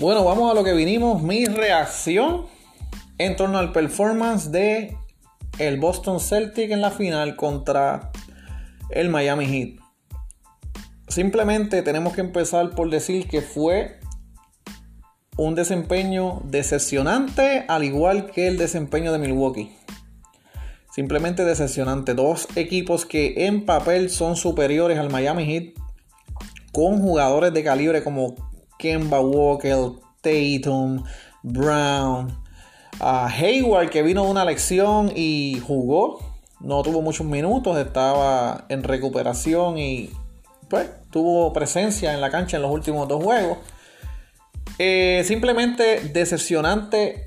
Bueno, vamos a lo que vinimos. Mi reacción en torno al performance de el Boston Celtic en la final contra el Miami Heat. Simplemente tenemos que empezar por decir que fue un desempeño decepcionante, al igual que el desempeño de Milwaukee. Simplemente decepcionante. Dos equipos que en papel son superiores al Miami Heat, con jugadores de calibre como Kemba Walker, Tatum, Brown, Hayward que vino de una lección y jugó. No tuvo muchos minutos, estaba en recuperación y pues tuvo presencia en la cancha en los últimos dos juegos. Eh, simplemente decepcionante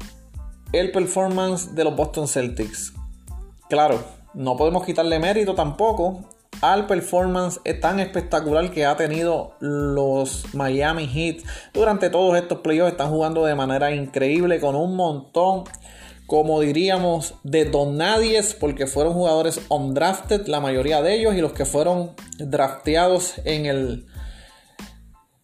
el performance de los Boston Celtics. Claro, no podemos quitarle mérito tampoco al performance tan espectacular que ha tenido los Miami Heat durante todos estos playoffs. Están jugando de manera increíble con un montón, como diríamos, de donadies, porque fueron jugadores undrafted, la mayoría de ellos, y los que fueron drafteados en el,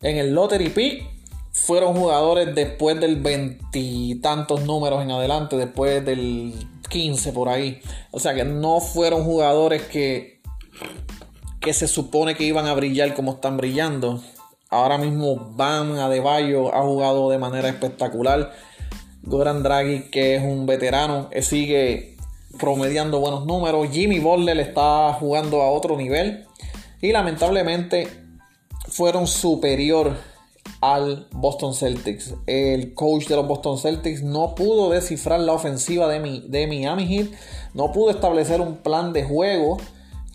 en el lottery pick fueron jugadores después del veintitantos números en adelante, después del 15 por ahí. O sea que no fueron jugadores que que se supone que iban a brillar como están brillando. Ahora mismo Bam Adebayo ha jugado de manera espectacular. Goran Draghi, que es un veterano, eh, sigue promediando buenos números. Jimmy Butler está jugando a otro nivel. Y lamentablemente fueron superior al Boston Celtics. El coach de los Boston Celtics no pudo descifrar la ofensiva de, de Miami Heat. No pudo establecer un plan de juego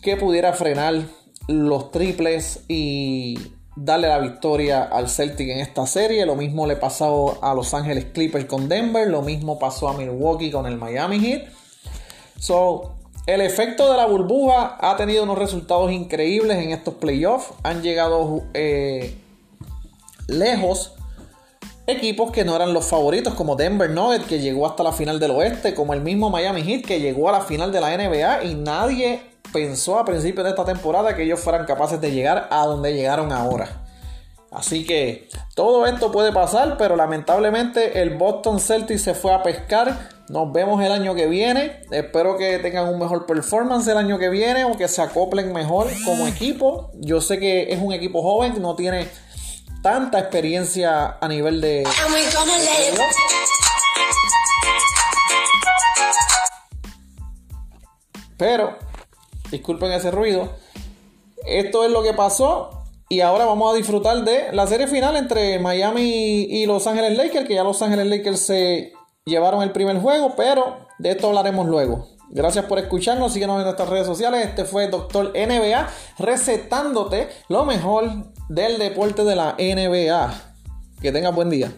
que pudiera frenar los triples y darle la victoria al Celtic en esta serie. Lo mismo le pasó a Los Ángeles Clippers con Denver, lo mismo pasó a Milwaukee con el Miami Heat. So, el efecto de la burbuja ha tenido unos resultados increíbles en estos playoffs. Han llegado eh, lejos equipos que no eran los favoritos, como Denver Nuggets, que llegó hasta la final del oeste, como el mismo Miami Heat, que llegó a la final de la NBA y nadie pensó a principios de esta temporada que ellos fueran capaces de llegar a donde llegaron ahora. Así que todo esto puede pasar, pero lamentablemente el Boston Celtics se fue a pescar. Nos vemos el año que viene. Espero que tengan un mejor performance el año que viene o que se acoplen mejor como equipo. Yo sé que es un equipo joven, no tiene tanta experiencia a nivel de... Pero Disculpen ese ruido. Esto es lo que pasó. Y ahora vamos a disfrutar de la serie final entre Miami y Los Ángeles Lakers, que ya Los Ángeles Lakers se llevaron el primer juego, pero de esto hablaremos luego. Gracias por escucharnos, síguenos en nuestras redes sociales. Este fue Doctor NBA recetándote lo mejor del deporte de la NBA. Que tengas buen día.